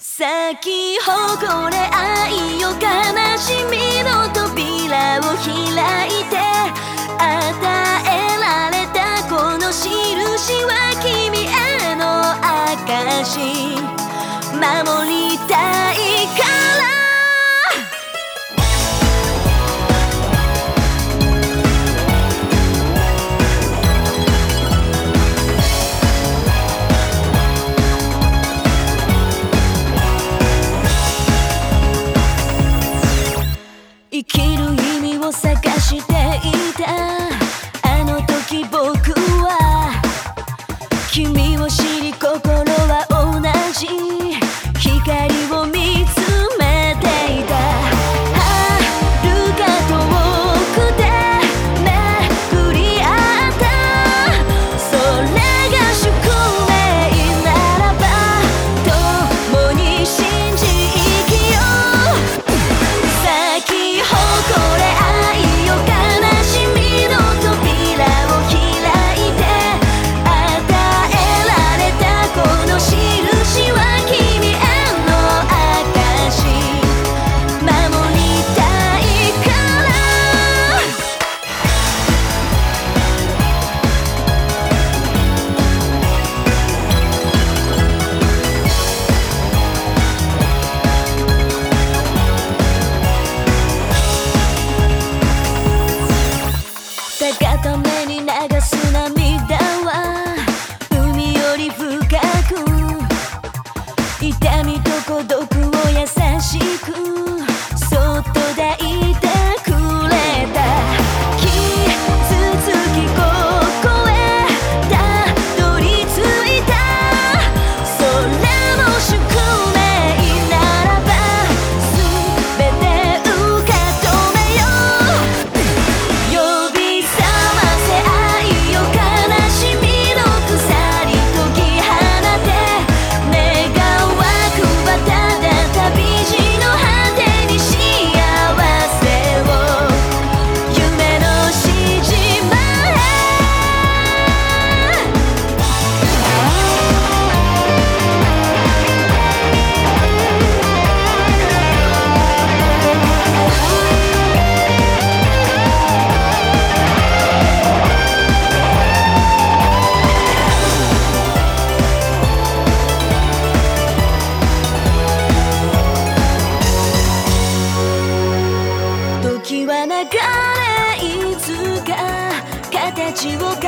咲き誇れ愛よ悲しみの扉を開いて与えられたこの印は君への証守りたいきる毒を優しく口を